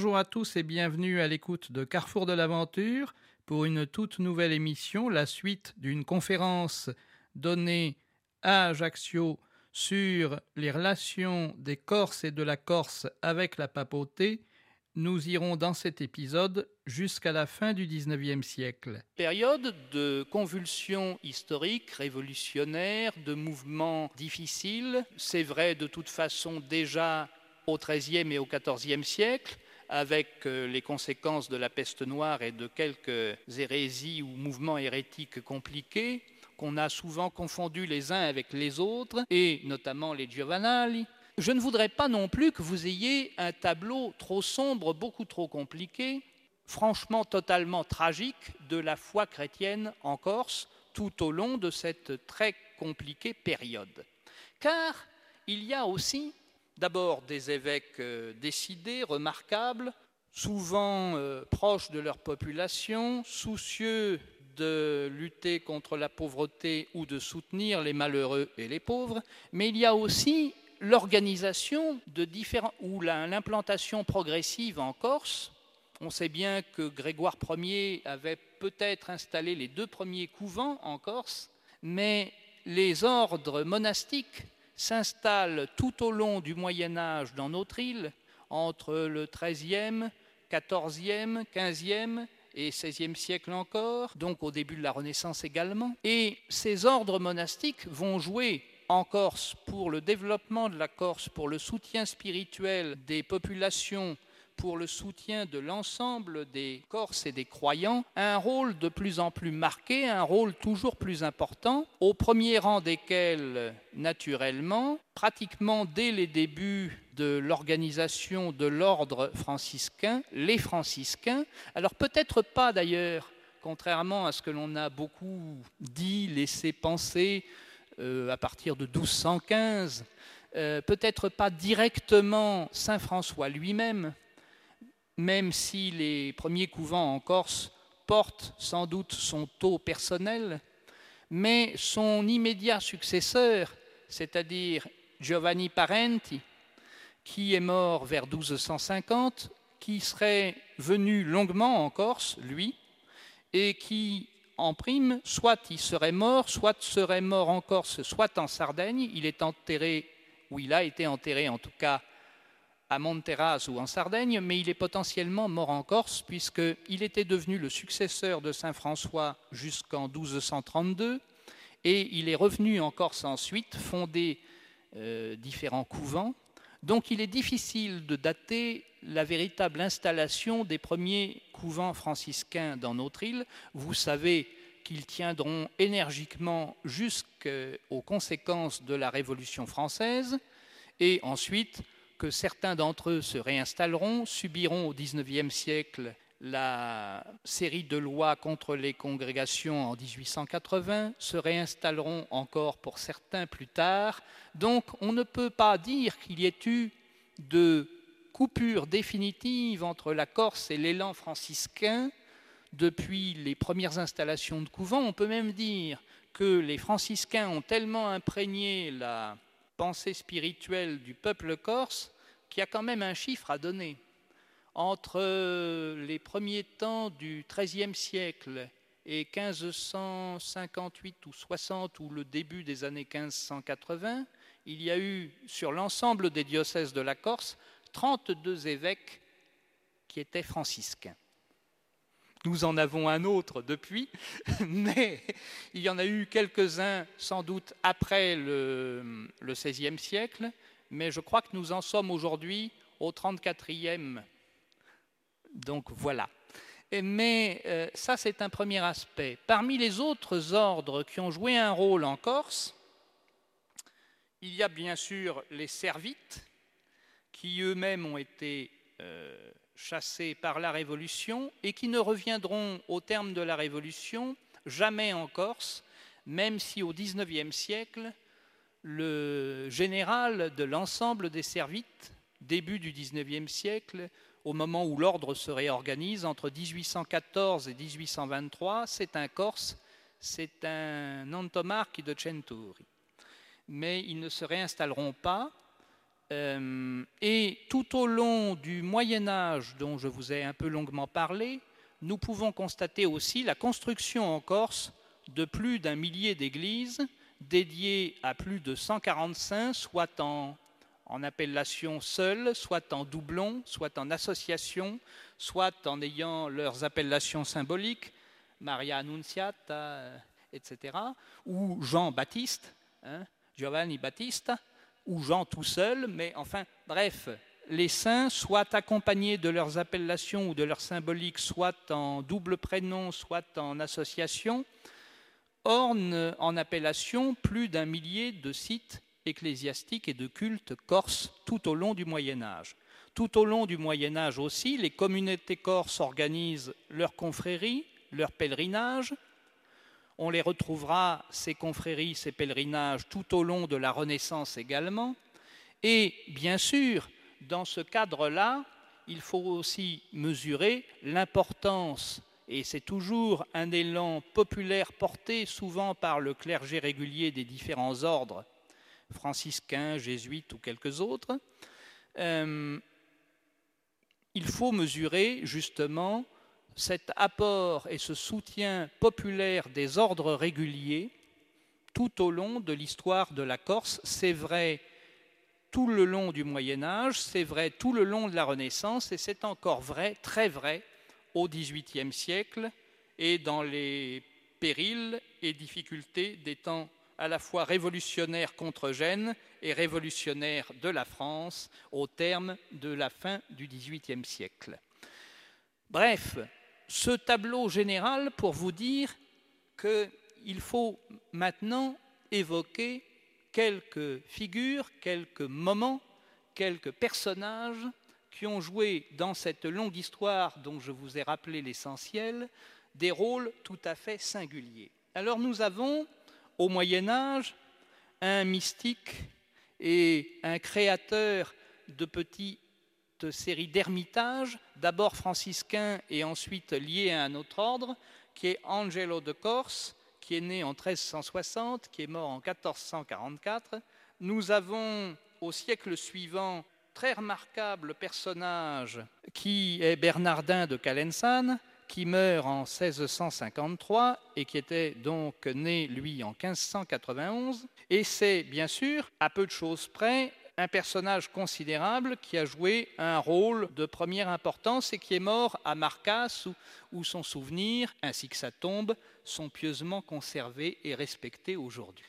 Bonjour à tous et bienvenue à l'écoute de Carrefour de l'Aventure pour une toute nouvelle émission, la suite d'une conférence donnée à Ajaccio sur les relations des Corses et de la Corse avec la papauté. Nous irons dans cet épisode jusqu'à la fin du XIXe siècle. Période de convulsions historiques, révolutionnaires, de mouvements difficiles. C'est vrai de toute façon déjà au XIIIe et au XIVe siècle, avec euh, les conséquences de la peste noire et de quelques hérésies ou mouvements hérétiques compliqués qu'on a souvent confondus les uns avec les autres, et notamment les Giovannali. Je ne voudrais pas non plus que vous ayez un tableau trop sombre, beaucoup trop compliqué, franchement totalement tragique de la foi chrétienne en Corse tout au long de cette très compliquée période. Car il y a aussi d'abord des évêques euh, décidés, remarquables, souvent euh, proches de leur population, soucieux de lutter contre la pauvreté ou de soutenir les malheureux et les pauvres, mais il y a aussi l'organisation de différents ou l'implantation progressive en Corse. On sait bien que Grégoire Ier avait peut-être installé les deux premiers couvents en Corse, mais les ordres monastiques s'installe tout au long du Moyen Âge dans notre île, entre le XIIIe, XIVe, XVe et XVIe siècle encore, donc au début de la Renaissance également. Et ces ordres monastiques vont jouer en Corse pour le développement de la Corse, pour le soutien spirituel des populations pour le soutien de l'ensemble des Corses et des croyants un rôle de plus en plus marqué, un rôle toujours plus important, au premier rang desquels, naturellement, pratiquement dès les débuts de l'organisation de l'ordre franciscain, les franciscains, alors peut-être pas d'ailleurs, contrairement à ce que l'on a beaucoup dit, laissé penser euh, à partir de 1215, euh, peut-être pas directement Saint François lui-même, même si les premiers couvents en Corse portent sans doute son taux personnel, mais son immédiat successeur, c'est-à-dire Giovanni Parenti, qui est mort vers 1250, qui serait venu longuement en Corse, lui, et qui, en prime, soit il serait mort, soit serait mort en Corse, soit en Sardaigne. Il est enterré, ou il a été enterré en tout cas, à Monterras ou en Sardaigne, mais il est potentiellement mort en Corse, puisqu'il était devenu le successeur de Saint François jusqu'en 1232, et il est revenu en Corse ensuite, fondé euh, différents couvents. Donc il est difficile de dater la véritable installation des premiers couvents franciscains dans notre île. Vous savez qu'ils tiendront énergiquement jusqu'aux conséquences de la Révolution française, et ensuite que certains d'entre eux se réinstalleront, subiront au XIXe siècle la série de lois contre les congrégations en 1880, se réinstalleront encore pour certains plus tard. Donc on ne peut pas dire qu'il y ait eu de coupure définitive entre la Corse et l'élan franciscain depuis les premières installations de couvents. On peut même dire que les franciscains ont tellement imprégné la pensée spirituelle du peuple corse qui a quand même un chiffre à donner. Entre les premiers temps du XIIIe siècle et 1558 ou 60 ou le début des années 1580, il y a eu sur l'ensemble des diocèses de la Corse 32 évêques qui étaient franciscains. Nous en avons un autre depuis, mais il y en a eu quelques-uns sans doute après le, XVIe siècle, mais je crois que nous en sommes aujourd'hui au 34e. Donc voilà. Mais euh, ça, c'est un premier aspect. Parmi les autres ordres qui ont joué un rôle en Corse, il y a bien sûr les servites, qui eux-mêmes ont été euh, chassés par la Révolution et qui ne reviendront au terme de la Révolution jamais en Corse, même si au XIXe siècle, le général de l'ensemble des servites, début du XIXe siècle, au moment où l'ordre se réorganise, entre 1814 et 1823, c'est un Corse, c'est un Antomarchi de Centuri. Mais ils ne se réinstalleront pas Euh, et tout au long du Moyen Âge, dont je vous ai un peu longuement parlé, nous pouvons constater aussi la construction en Corse de plus d'un millier d'églises dédiées à plus de 145, soit en, appellation seule, soit en doublon, soit en association, soit en ayant leurs appellations symboliques, Maria Annunziata, etc., ou Jean-Baptiste, hein, Giovanni Battista, ou Jean tout seul, mais enfin, bref, les saints, soit accompagnés de leurs appellations ou de leurs symboliques, soit en double prénom, soit en association, ornent en appellation plus d'un millier de sites ecclésiastiques et de cultes corses tout au long du Moyen Âge. Tout au long du Moyen Âge aussi, les communautés corses organisent leurs confréries, leurs pèlerinages. On les retrouvera, ces confréries, ces pèlerinages, tout au long de la Renaissance également. Et bien sûr, dans ce cadre-là, il faut aussi mesurer l'importance, et c'est toujours un élan populaire porté souvent par le clergé régulier des différents ordres, franciscains, jésuites ou quelques autres, euh, il faut mesurer justement cet apport et ce soutien populaire des ordres réguliers tout au long de l'histoire de la Corse. C'est vrai tout le long du Moyen Âge, c'est vrai tout le long de la Renaissance, et c'est encore vrai, très vrai, au XVIIIe siècle et dans les périls et difficultés des temps à la fois révolutionnaires contre Gênes et révolutionnaires de la France au terme de la fin du XVIIIe siècle. Bref, ce tableau général pour vous dire qu'il faut maintenant évoquer quelques figures, quelques moments, quelques personnages qui ont joué dans cette longue histoire dont je vous ai rappelé l'essentiel des rôles tout à fait singuliers. Alors nous avons au Moyen Âge un mystique et un créateur de petites séries d'ermitages, d'abord franciscains et ensuite liés à un autre ordre, qui est Angelo de Corse, qui est né en 1360, qui est mort en 1444. Nous avons au siècle suivant très remarquable personnage qui est Bernardin de Calensan, qui meurt en 1653 et qui était donc né, lui, en 1591. Et c'est bien sûr, à peu de choses près, un personnage considérable qui a joué un rôle de première importance et qui est mort à Marcas où, son souvenir ainsi que sa tombe sont pieusement conservés et respectés aujourd'hui.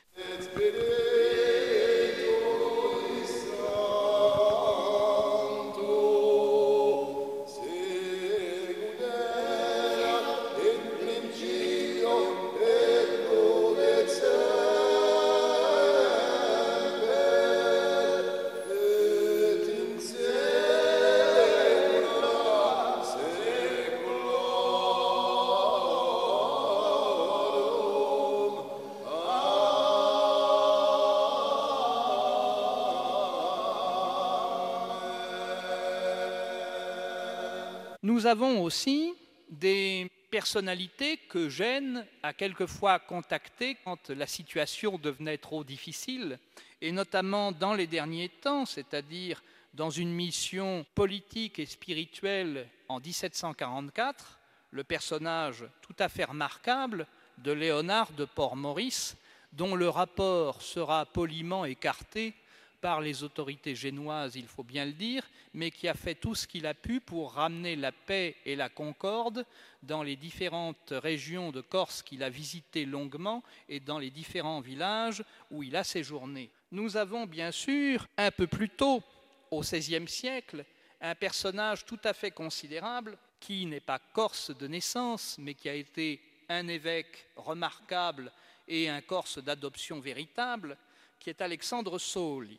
Nous avons aussi des personnalités que Gênes a quelquefois contactées quand la situation devenait trop difficile, et notamment dans les derniers temps, c'est-à-dire dans une mission politique et spirituelle en 1744, le personnage tout à fait remarquable de Léonard de Port-Maurice, dont le rapport sera poliment écarté par les autorités génoises, il faut bien le dire, mais qui a fait tout ce qu'il a pu pour ramener la paix et la concorde dans les différentes régions de Corse qu'il a visitées longuement et dans les différents villages où il a séjourné. Nous avons bien sûr, un peu plus tôt, au XVIe siècle, un personnage tout à fait considérable qui n'est pas corse de naissance, mais qui a été un évêque remarquable et un corse d'adoption véritable, qui est Alexandre Sauli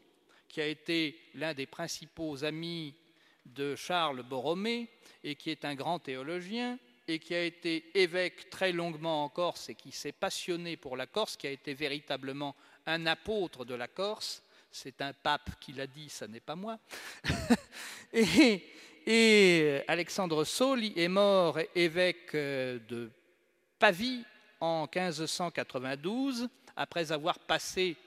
qui a été l'un des principaux amis de Charles Borromée et qui est un grand théologien et qui a été évêque très longuement en Corse et qui s'est passionné pour la Corse, qui a été véritablement un apôtre de la Corse. C'est un pape qui l'a dit, ça n'est pas moi. et, et, Alexandre Soli est mort évêque de Pavie en 1592, après avoir passé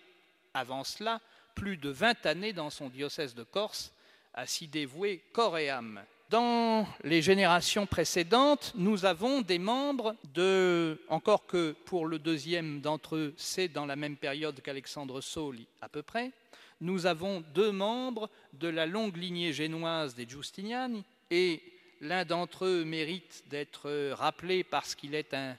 avant cela plus de 20 années dans son diocèse de Corse, à s'y dévouer corps et âme. Dans les générations précédentes, nous avons des membres de, encore que pour le deuxième d'entre eux, c'est dans la même période qu'Alexandre Soli à peu près, nous avons deux membres de la longue lignée génoise des Giustiniani, et l'un d'entre eux mérite d'être rappelé parce qu'il est un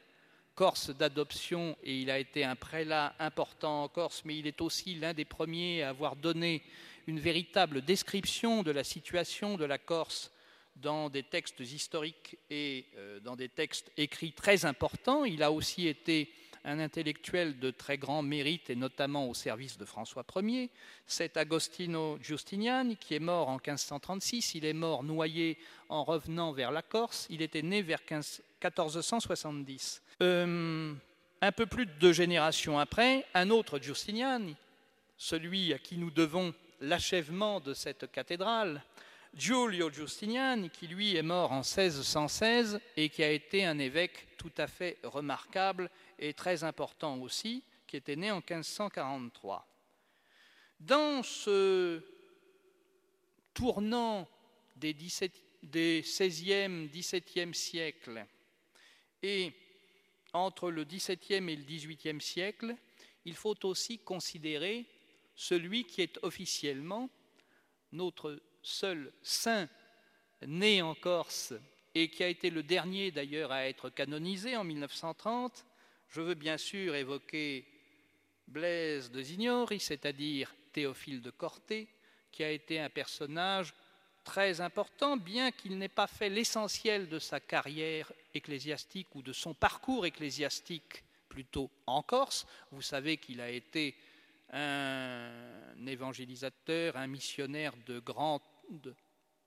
Corse d'adoption et il a été un prélat important en Corse, mais il est aussi l'un des premiers à avoir donné une véritable description de la situation de la Corse dans des textes historiques et euh, dans des textes écrits très importants. Il a aussi été un intellectuel de très grand mérite et notamment au service de François Ier. C'est Agostino Giustiniani qui est mort en 1536. Il est mort noyé en revenant vers la Corse. Il était né vers 1470. Euh, un peu plus de deux générations après, un autre Giustiniani, celui à qui nous devons l'achèvement de cette cathédrale, Giulio Giustiniani, qui lui est mort en 1616 et qui a été un évêque tout à fait remarquable et très important aussi, qui était né en 1543. Dans ce tournant des, 17, des 16e, 17e siècles et entre le 17e et le 18e siècle, il faut aussi considérer celui qui est officiellement notre seul saint né en Corse et qui a été le dernier d'ailleurs à être canonisé en 1930, je veux bien sûr évoquer Blaise de Zignori, c'est-à-dire Théophile de Corté, qui a été un personnage très important, bien qu'il n'ait pas fait l'essentiel de sa carrière ecclésiastique ou de son parcours ecclésiastique plutôt en Corse. Vous savez qu'il a été un évangélisateur, un missionnaire de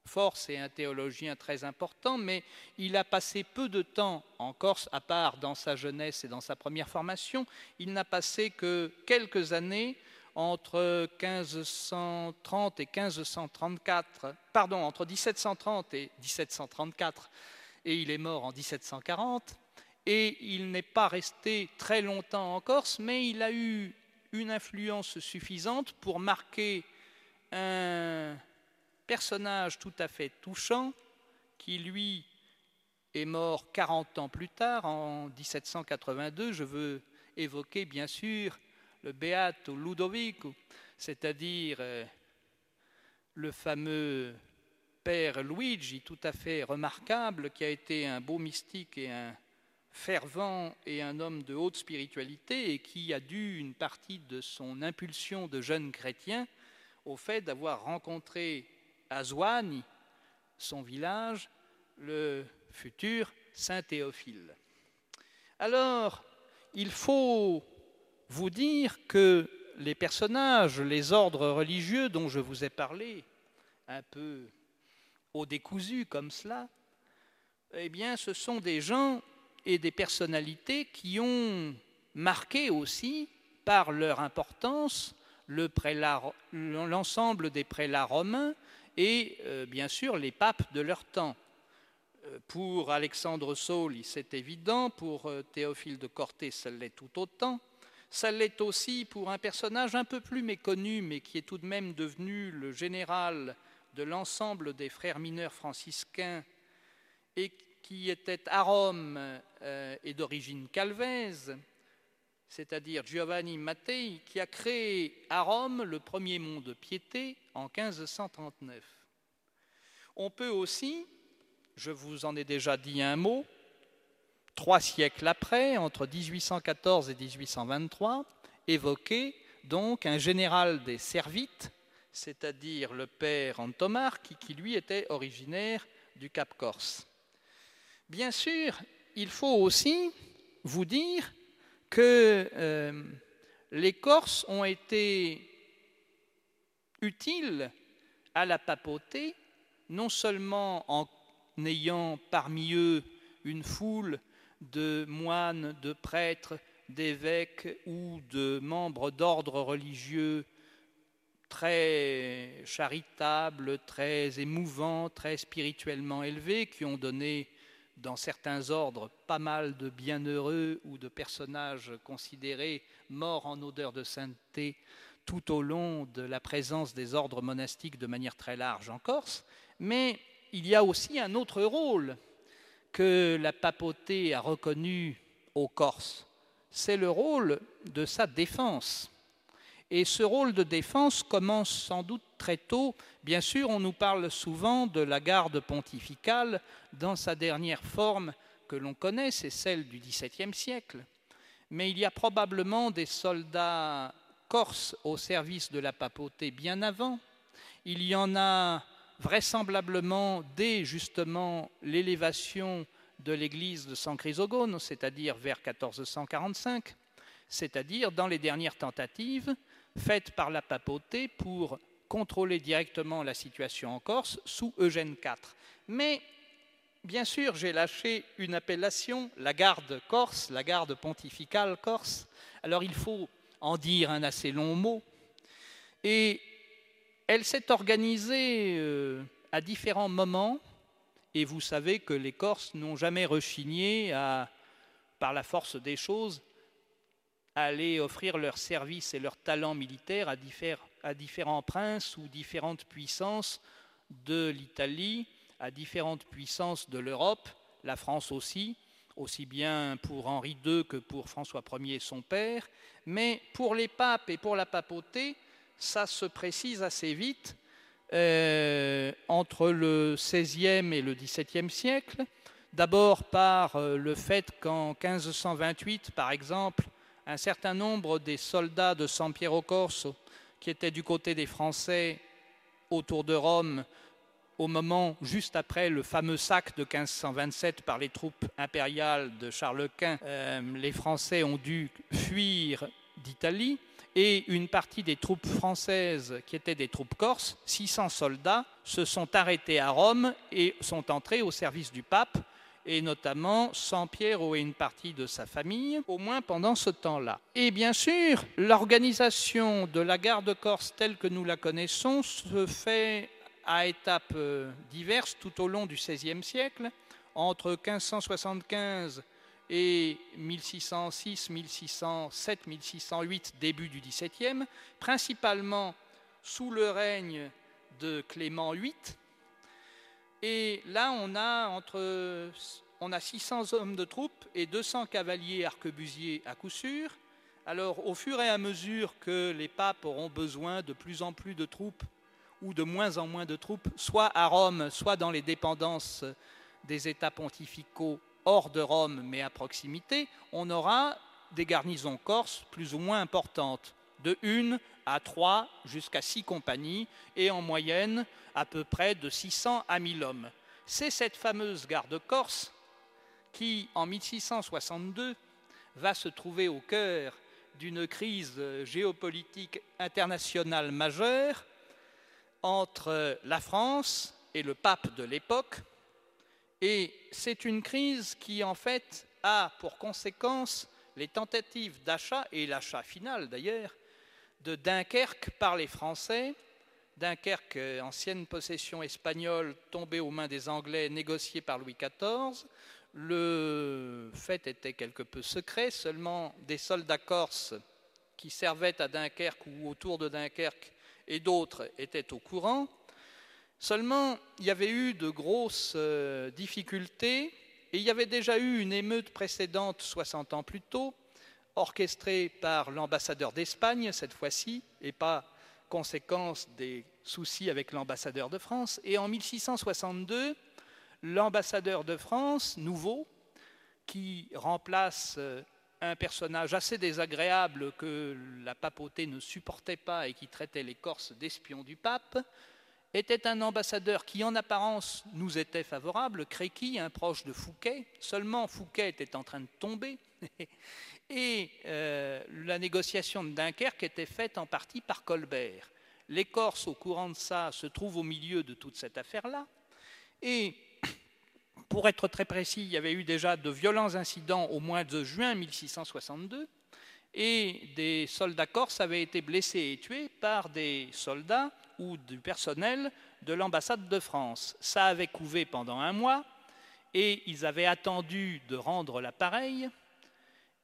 force et un théologien très important, mais il a passé peu de temps en Corse, à part dans sa jeunesse et dans sa première formation. Il n'a passé que quelques années entre 1530 et 1534, pardon, entre 1730 et 1734, et il est mort en 1740. Et il n'est pas resté très longtemps en Corse, mais il a eu une influence suffisante pour marquer un personnage tout à fait touchant qui, lui, est mort 40 ans plus tard, en 1782. Je veux évoquer, bien sûr, le Beato Ludovico, c'est-à-dire euh, le fameux père Luigi, tout à fait remarquable, qui a été un beau mystique et un fervent et un homme de haute spiritualité et qui a dû une partie de son impulsion de jeune chrétien au fait d'avoir rencontré à Zouani, son village, le futur Saint Théophile. Alors, il faut vous dire que les personnages, les ordres religieux dont je vous ai parlé, un peu au décousu comme cela, eh bien, ce sont des gens et des personnalités qui ont marqué aussi par leur importance l'ensemble des prélats romains et euh, bien sûr les papes de leur temps. Euh, pour Alexandre Sauli, c'est évident, pour euh, Théophile de Corté, ça l'est tout autant. Ça l'est aussi pour un personnage un peu plus méconnu, mais qui est tout de même devenu le général de l'ensemble des frères mineurs franciscains et qui était à Rome et d'origine calvaise, c'est-à-dire Giovanni Mattei, qui a créé à Rome le premier mont de piété en 1539. On peut aussi, je vous en ai déjà dit un mot, trois siècles après, entre 1814 et 1823, évoquer donc un général des Servites, c'est-à-dire le père Antomar, qui, qui lui était originaire du Cap Corse. Bien sûr, il faut aussi vous dire que euh, les Corses ont été utiles à la papauté, non seulement en ayant parmi eux une foule de moines, de prêtres, d'évêques ou de membres d'ordres religieux très charitables, très émouvants, très spirituellement élevés, qui ont donné dans certains ordres pas mal de bienheureux ou de personnages considérés morts en odeur de sainteté tout au long de la présence des ordres monastiques de manière très large en Corse, mais il y a aussi un autre rôle que la papauté a reconnu aux Corses, c'est le rôle de sa défense. Et ce rôle de défense commence sans doute très tôt. Bien sûr, on nous parle souvent de la garde pontificale dans sa dernière forme que l'on connaît, c'est celle du XVIIe siècle. Mais il y a probablement des soldats corses au service de la papauté bien avant. Il y en a vraisemblablement dès justement l'élévation de l'église de San Chrysogone, c'est-à-dire vers 1445, c'est-à-dire dans les dernières tentatives faites par la papauté pour contrôler directement la situation en Corse sous Eugène IV. Mais bien sûr, j'ai lâché une appellation, la garde corse, la garde pontificale corse. Alors il faut en dire un assez long mot. Et elle s'est organisée euh, à différents moments et vous savez que les Corses n'ont jamais rechigné à, par la force des choses, aller offrir leurs services et leurs talents militaires à, différents princes ou différentes puissances de l'Italie, à différentes puissances de l'Europe, la France aussi, aussi bien pour Henri II que pour François Ier son père. Mais pour les papes et pour la papauté, ça se précise assez vite euh, entre le XVIe et le XVIIe siècle. D'abord par euh, le fait qu'en 1528, par exemple, un certain nombre des soldats de San Piero Corso, qui étaient du côté des Français autour de Rome, au moment juste après le fameux sac de 1527 par les troupes impériales de Charles Quint, euh, les Français ont dû fuir d'Italie et une partie des troupes françaises qui étaient des troupes corses, 600 soldats, se sont arrêtés à Rome et sont entrés au service du pape, et notamment Sampiero et une partie de sa famille, au moins pendant ce temps-là. Et bien sûr, l'organisation de la garde corse telle que nous la connaissons se fait à étapes euh, diverses tout au long du XVIe siècle, entre 1575 et 1606, 1607, 1608, début du XVIIe, principalement sous le règne de Clément VIII. Et là, on a, entre, on a 600 hommes de troupes et 200 cavaliers arquebusiers à coup sûr. Alors, au fur et à mesure que les papes auront besoin de plus en plus de troupes ou de moins en moins de troupes, soit à Rome, soit dans les dépendances des États pontificaux hors de Rome mais à proximité, on aura des garnisons corses plus ou moins importantes, de une à trois jusqu'à six compagnies, et en moyenne à peu près de 600 à 1000 hommes. C'est cette fameuse garde corse qui, en 1662, va se trouver au cœur d'une crise géopolitique internationale majeure entre la France et le pape de l'époque, et c'est une crise qui, en fait, a pour conséquence les tentatives d'achat, et l'achat final d'ailleurs, de Dunkerque par les Français. Dunkerque, ancienne possession espagnole tombée aux mains des Anglais, négociée par Louis XIV. Le fait était quelque peu secret, seulement des soldats corses qui servaient à Dunkerque ou autour de Dunkerque et d'autres étaient au courant. Seulement, il y avait eu de grosses euh, difficultés et il y avait déjà eu une émeute précédente 60 ans plus tôt, orchestrée par l'ambassadeur d'Espagne cette fois-ci, et pas conséquence des soucis avec l'ambassadeur de France. Et en 1662, l'ambassadeur de France, nouveau, qui remplace euh, un personnage assez désagréable que la papauté ne supportait pas et qui traitait les Corses d'espions du pape, était un ambassadeur qui en apparence nous était favorable, Créqui, un proche de Fouquet, seulement Fouquet était en train de tomber, et euh, la négociation de Dunkerque était faite en partie par Colbert. Les Corses, au courant de ça, se trouvent au milieu de toute cette affaire-là, et pour être très précis, il y avait eu déjà de violents incidents au mois de juin 1662, et des soldats corses avaient été blessés et tués par des soldats ou du personnel de l'ambassade de France. Ça avait couvé pendant un mois et ils avaient attendu de rendre l'appareil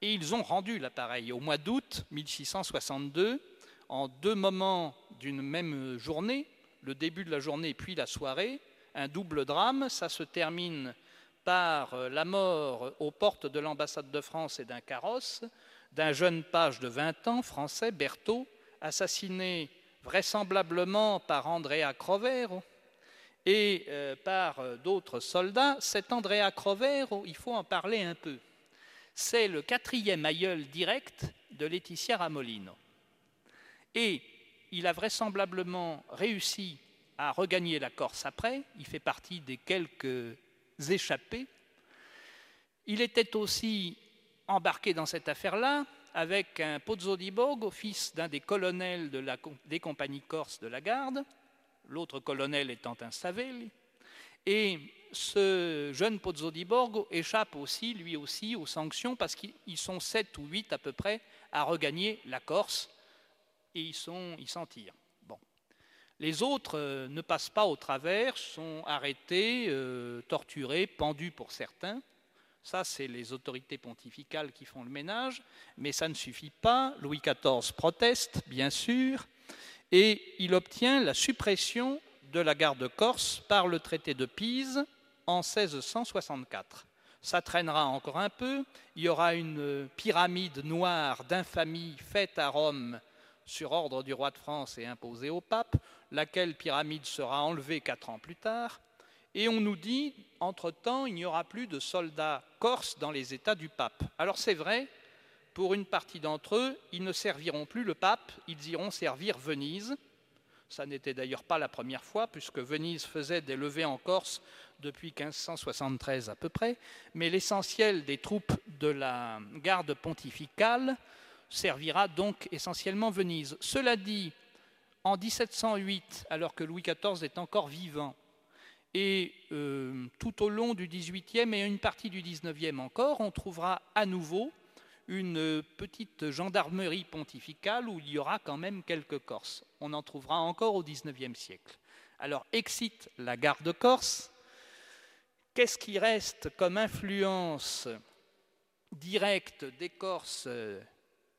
et ils ont rendu l'appareil. Au mois d'août 1662, en deux moments d'une même journée, le début de la journée puis la soirée, un double drame. Ça se termine par euh, la mort aux portes de l'ambassade de France et d'un carrosse d'un jeune page de 20 ans, français, Berthaud, assassiné vraisemblablement par Andrea Crovero et euh, par euh, d'autres soldats. Cet Andrea Crovero, il faut en parler un peu. C'est le quatrième aïeul direct de Laetitia Ramolino. Et il a vraisemblablement réussi à regagner la Corse après, il fait partie des quelques échappés. Il était aussi embarqué dans cette affaire-là avec un Pozzo di Borgo, fils d'un des colonels des compagnies corses de la garde, l'autre colonel étant un Savelli. Et ce jeune Pozzo di Borgo échappe aussi, lui aussi, aux sanctions parce qu'ils sont sept ou huit à peu près à regagner la Corse et ils s'en tirent. Bon. Les autres euh, ne passent pas au travers, sont arrêtés, euh, torturés, pendus pour certains. Ça, c'est les autorités pontificales qui font le ménage, mais ça ne suffit pas. Louis XIV proteste, bien sûr, et il obtient la suppression de la garde corse par le traité de Pise en 1664. Ça traînera encore un peu. Il y aura une pyramide noire d'infamie faite à Rome sur ordre du roi de France et imposée au pape, laquelle pyramide sera enlevée quatre ans plus tard. Et on nous dit, entre-temps, il n'y aura plus de soldats corses dans les États du pape. Alors c'est vrai, pour une partie d'entre eux, ils ne serviront plus le pape, ils iront servir Venise. Ça n'était d'ailleurs pas la première fois, puisque Venise faisait des levées en Corse depuis 1573 à peu près, mais l'essentiel des troupes de la garde pontificale servira donc essentiellement Venise. Cela dit, en 1708, alors que Louis XIV est encore vivant, et euh, tout au long du XVIIIe et une partie du XIXe encore, on trouvera à nouveau une petite gendarmerie pontificale où il y aura quand même quelques Corses. On en trouvera encore au XIXe siècle. Alors excite la garde corse. Qu'est-ce qui reste comme influence directe des Corses euh,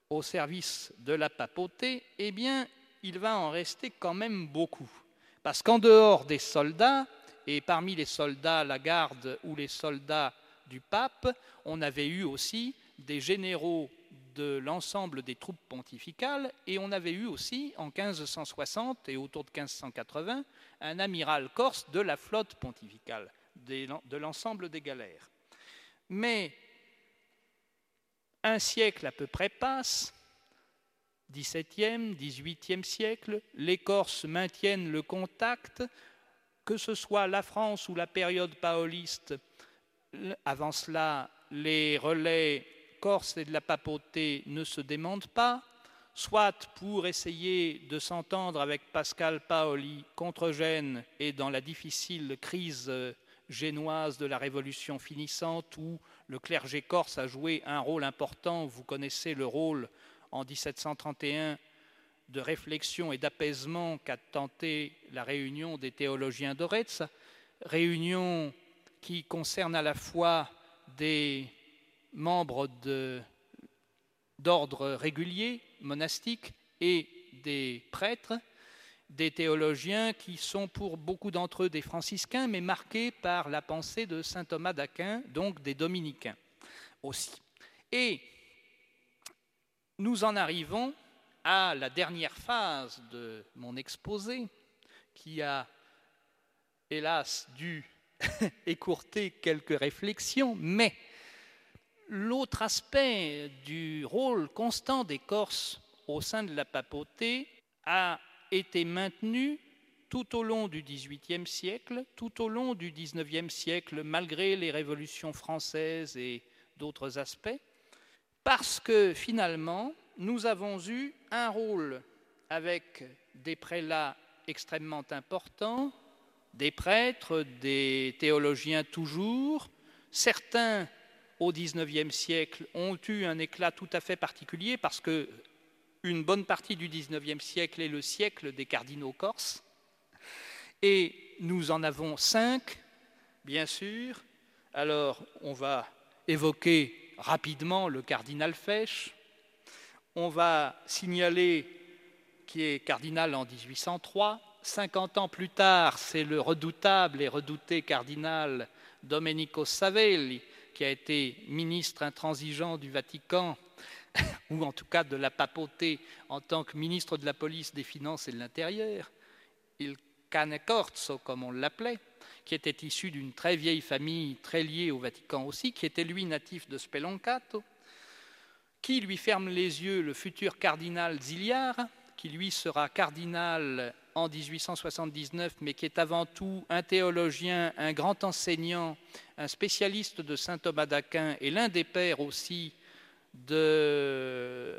au service de la papauté? Eh bien, il va en rester quand même beaucoup. Parce qu'en dehors des soldats, et parmi les soldats, la garde ou les soldats du pape, on avait eu aussi des généraux de l'ensemble des troupes pontificales et on avait eu aussi en 1560 et autour de 1580 un amiral corse de la flotte pontificale, de l'ensemble des galères. Mais un siècle à peu près passe, 17e, 18e siècle, les Corses maintiennent le contact que ce soit la France ou la période paoliste, avant cela, les relais et de la papauté ne se démentent pas, soit pour essayer de s'entendre avec Pascal Paoli contre Gênes et dans la difficile crise génoise de la Révolution finissante où le clergé corse a joué un rôle important. Vous connaissez le rôle en 1731 de réflexion et d'apaisement qu'a tenté la réunion des théologiens d'Oretz, réunion qui concerne à la fois des membres d'ordre régulier, monastique, et des prêtres, des théologiens qui sont pour beaucoup d'entre eux des franciscains, mais marqués par la pensée de saint Thomas d'Aquin, donc des dominicains aussi. Et nous en arrivons à la dernière phase de mon exposé, qui a hélas dû écourter quelques réflexions, mais l'autre aspect du rôle constant des Corses au sein de la papauté a été maintenu tout au long du XVIIIe siècle, tout au long du XIXe siècle, malgré les révolutions françaises et d'autres aspects, parce que finalement, nous avons eu un rôle avec des prélats extrêmement importants, des prêtres, des théologiens toujours. Certains, au XIXe siècle, ont eu un éclat tout à fait particulier parce que une bonne partie du XIXe siècle est le siècle des cardinaux corses. Et nous en avons cinq, bien sûr. Alors, on va évoquer rapidement le cardinal Fesch, on va signaler qui est cardinal en 1803. 50 ans plus tard, c'est le redoutable et redouté cardinal Domenico Savelli, qui a été ministre intransigeant du Vatican, ou en tout cas de la papauté en tant que ministre de la police, des finances et de l'intérieur, il cane corso, comme on l'appelait, qui était issu d'une très vieille famille très liée au Vatican aussi, qui était lui natif de Speloncato, qui lui ferme les yeux le futur cardinal Ziliard, qui lui sera cardinal en 1879, mais qui est avant tout un théologien, un grand enseignant, un spécialiste de saint Thomas d'Aquin et l'un des pères aussi de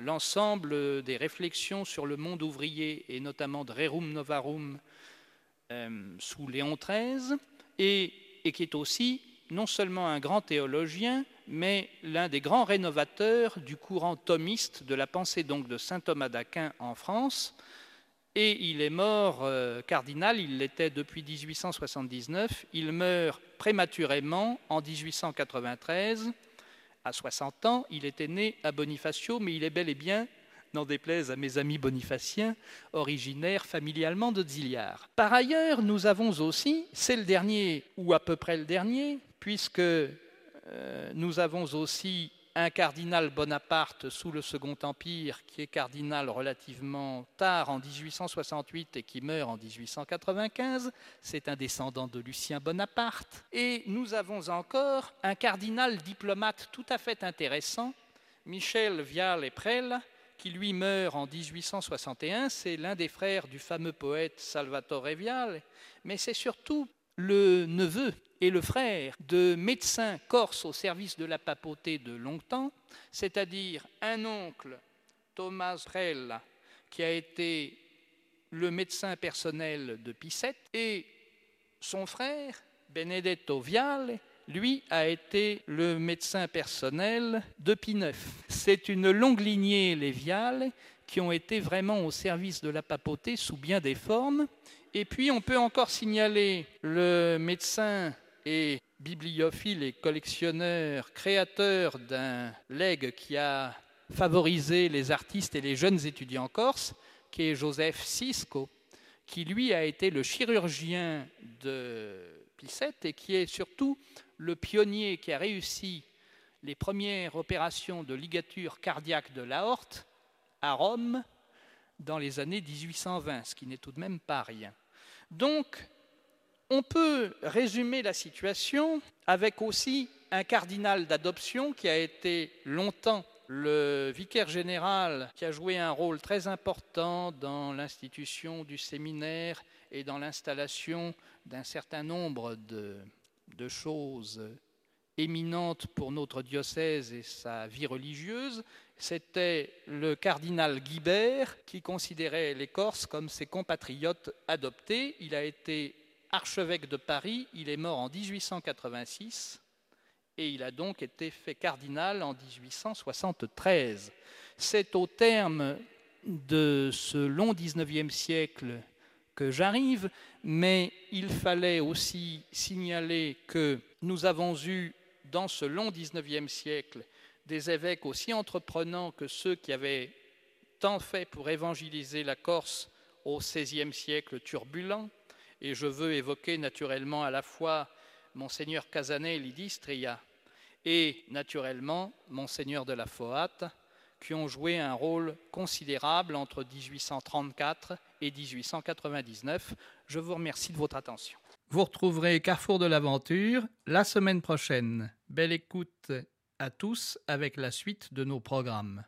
l'ensemble des réflexions sur le monde ouvrier et notamment de Rerum Novarum euh, sous Léon XIII, et, et qui est aussi non seulement un grand théologien, mais l'un des grands rénovateurs du courant thomiste de la pensée donc de saint Thomas d'Aquin en France, et il est mort euh, cardinal, il l'était depuis 1879, il meurt prématurément en 1893, à 60 ans, il était né à Bonifacio, mais il est bel et bien, n'en déplaise à mes amis bonifaciens, originaire familialement de Ziliard. Par ailleurs, nous avons aussi, c'est le dernier, ou à peu près le dernier, puisque euh, nous avons aussi un cardinal Bonaparte sous le Second Empire, qui est cardinal relativement tard en 1868 et qui meurt en 1895. C'est un descendant de Lucien Bonaparte. Et nous avons encore un cardinal diplomate tout à fait intéressant, Michel Vial et Prel, qui lui meurt en 1861. C'est l'un des frères du fameux poète Salvatore Vial, mais c'est surtout le neveu et le frère de médecins corses au service de la papauté de longtemps, c'est-à-dire un oncle, Thomas Prell, qui a été le médecin personnel de Pissette, et son frère, Benedetto Viale, lui, a été le médecin personnel de Pie C'est une longue lignée, les Viales, qui ont été vraiment au service de la papauté sous bien des formes. Et puis, on peut encore signaler le médecin et bibliophile et collectionneur, créateur d'un legs qui a favorisé les artistes et les jeunes étudiants corses, qui est Joseph Cisco, qui lui a été le chirurgien de Pissette et qui est surtout le pionnier qui a réussi les premières opérations de ligature cardiaque de l'aorte à Rome dans les années 1820, ce qui n'est tout de même pas rien. Donc, on peut résumer la situation avec aussi un cardinal d'adoption qui a été longtemps le vicaire général, qui a joué un rôle très important dans l'institution du séminaire et dans l'installation d'un certain nombre de, choses éminentes pour notre diocèse et sa vie religieuse, c'était le cardinal Guibert qui considérait les Corses comme ses compatriotes adoptés. Il a été archevêque de Paris, il est mort en 1886 et il a donc été fait cardinal en 1873. C'est au terme de ce long 19e siècle que j'arrive, mais il fallait aussi signaler que nous avons eu dans ce long 19e siècle des évêques aussi entreprenants que ceux qui avaient tant fait pour évangéliser la Corse au XVIe siècle turbulent, et je veux évoquer naturellement à la fois Monseigneur Casanet Lidistria et naturellement Monseigneur de la Foate, qui ont joué un rôle considérable entre 1834 et 1899. Je vous remercie de votre attention. Vous retrouverez Carrefour de l'aventure la semaine prochaine. Belle écoute à tous avec la suite de nos programmes.